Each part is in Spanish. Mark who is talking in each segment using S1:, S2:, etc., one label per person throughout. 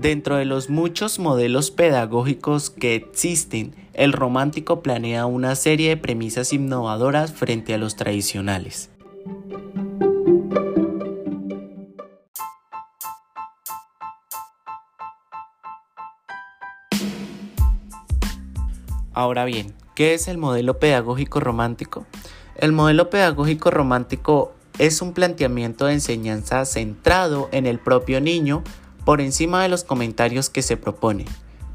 S1: Dentro de los muchos modelos pedagógicos que existen, el romántico planea una serie de premisas innovadoras frente a los tradicionales. Ahora bien, ¿qué es el modelo pedagógico romántico? El modelo pedagógico romántico es un planteamiento de enseñanza centrado en el propio niño por encima de los comentarios que se propone.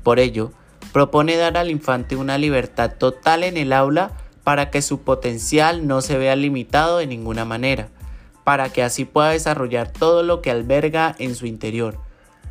S1: Por ello, propone dar al infante una libertad total en el aula para que su potencial no se vea limitado de ninguna manera, para que así pueda desarrollar todo lo que alberga en su interior.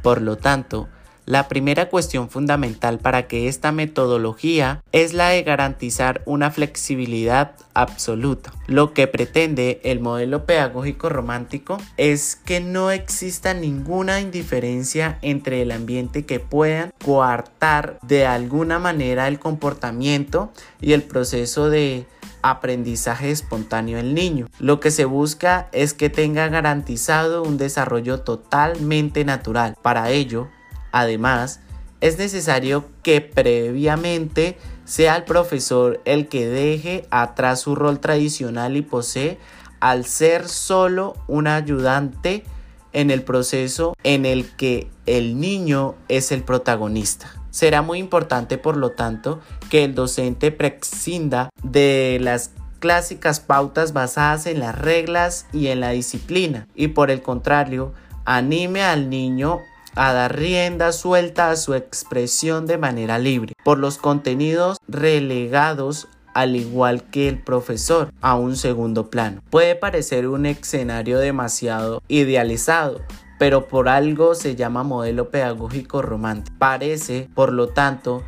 S1: Por lo tanto, la primera cuestión fundamental para que esta metodología es la de garantizar una flexibilidad absoluta. Lo que pretende el modelo pedagógico romántico es que no exista ninguna indiferencia entre el ambiente que puedan coartar de alguna manera el comportamiento y el proceso de aprendizaje espontáneo del niño. Lo que se busca es que tenga garantizado un desarrollo totalmente natural. Para ello, Además, es necesario que previamente sea el profesor el que deje atrás su rol tradicional y posee al ser solo un ayudante en el proceso en el que el niño es el protagonista. Será muy importante, por lo tanto, que el docente prescinda de las clásicas pautas basadas en las reglas y en la disciplina y por el contrario, anime al niño a dar rienda suelta a su expresión de manera libre, por los contenidos relegados al igual que el profesor, a un segundo plano. Puede parecer un escenario demasiado idealizado, pero por algo se llama modelo pedagógico romántico. Parece, por lo tanto,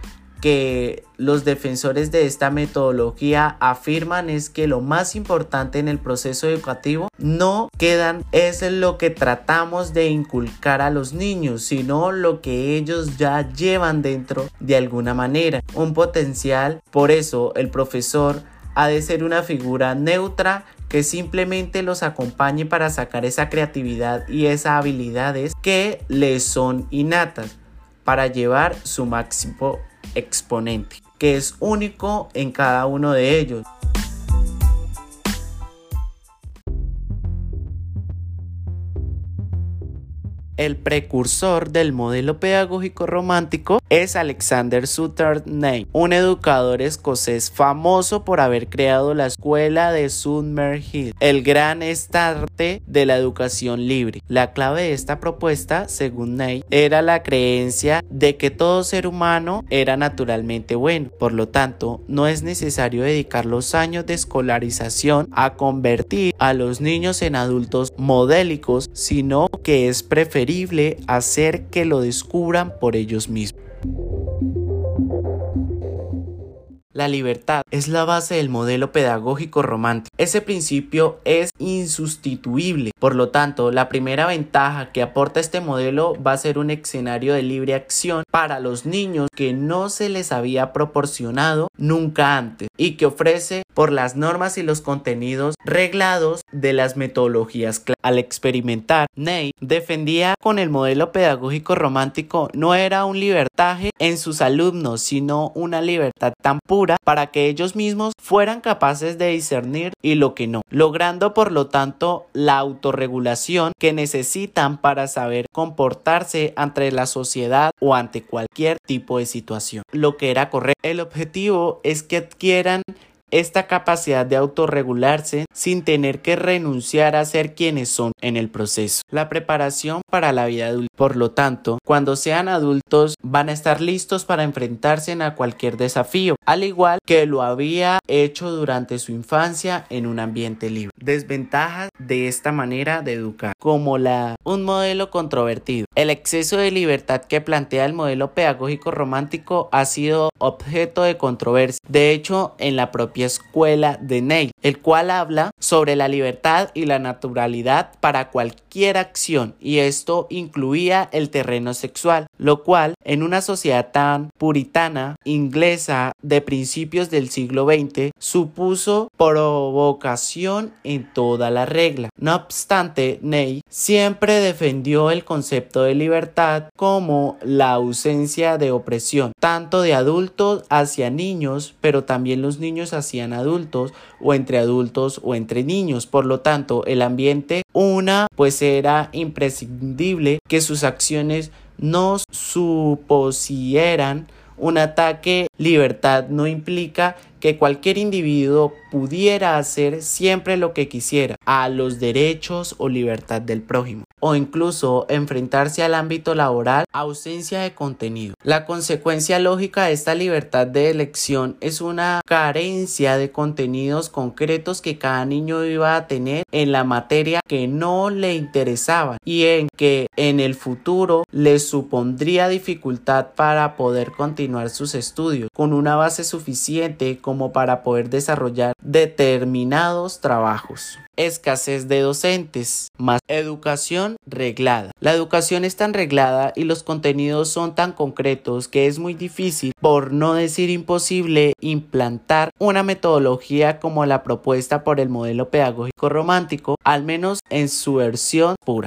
S1: que los defensores de esta metodología afirman es que lo más importante en el proceso educativo no quedan es lo que tratamos de inculcar a los niños, sino lo que ellos ya llevan dentro de alguna manera, un potencial. Por eso el profesor ha de ser una figura neutra que simplemente los acompañe para sacar esa creatividad y esas habilidades que les son innatas para llevar su máximo exponente, que es único en cada uno de ellos. El precursor del modelo pedagógico romántico es Alexander Sutter Ney, un educador escocés famoso por haber creado la escuela de Hill, el gran estarte de la educación libre. La clave de esta propuesta, según Ney, era la creencia de que todo ser humano era naturalmente bueno. Por lo tanto, no es necesario dedicar los años de escolarización a convertir a los niños en adultos modélicos, sino que es preferible hacer que lo descubran por ellos mismos. La libertad es la base del modelo pedagógico romántico. Ese principio es insustituible. Por lo tanto, la primera ventaja que aporta este modelo va a ser un escenario de libre acción para los niños que no se les había proporcionado nunca antes y que ofrece por las normas y los contenidos reglados de las metodologías. Al experimentar, Ney defendía con el modelo pedagógico romántico no era un libertaje en sus alumnos, sino una libertad tan pura para que ellos mismos fueran capaces de discernir y lo que no, logrando por lo tanto la autorregulación que necesitan para saber comportarse ante la sociedad o ante cualquier tipo de situación. Lo que era correcto. El objetivo es que adquieran esta capacidad de autorregularse sin tener que renunciar a ser quienes son en el proceso. La preparación para la vida adulta. Por lo tanto, cuando sean adultos van a estar listos para enfrentarse a cualquier desafío, al igual que lo había hecho durante su infancia en un ambiente libre. Desventajas de esta manera de educar, como la un modelo controvertido. El exceso de libertad que plantea el modelo pedagógico romántico ha sido objeto de controversia. De hecho, en la propia escuela de Neil, el cual habla sobre la libertad y la naturalidad para cualquier acción y esto incluía el terreno lo cual en una sociedad tan puritana inglesa de principios del siglo XX supuso provocación en toda la regla. No obstante, Ney siempre defendió el concepto de libertad como la ausencia de opresión, tanto de adultos hacia niños, pero también los niños hacia adultos o entre adultos o entre niños. Por lo tanto, el ambiente, una, pues era imprescindible que sus acciones no supusieran un ataque. Libertad no implica que cualquier individuo pudiera hacer siempre lo que quisiera a los derechos o libertad del prójimo o incluso enfrentarse al ámbito laboral, ausencia de contenido. La consecuencia lógica de esta libertad de elección es una carencia de contenidos concretos que cada niño iba a tener en la materia que no le interesaba y en que en el futuro le supondría dificultad para poder continuar sus estudios con una base suficiente como para poder desarrollar determinados trabajos escasez de docentes, más reglada. La educación es tan reglada y los contenidos son tan concretos que es muy difícil, por no decir imposible, implantar una metodología como la propuesta por el modelo pedagógico romántico, al menos en su versión pura.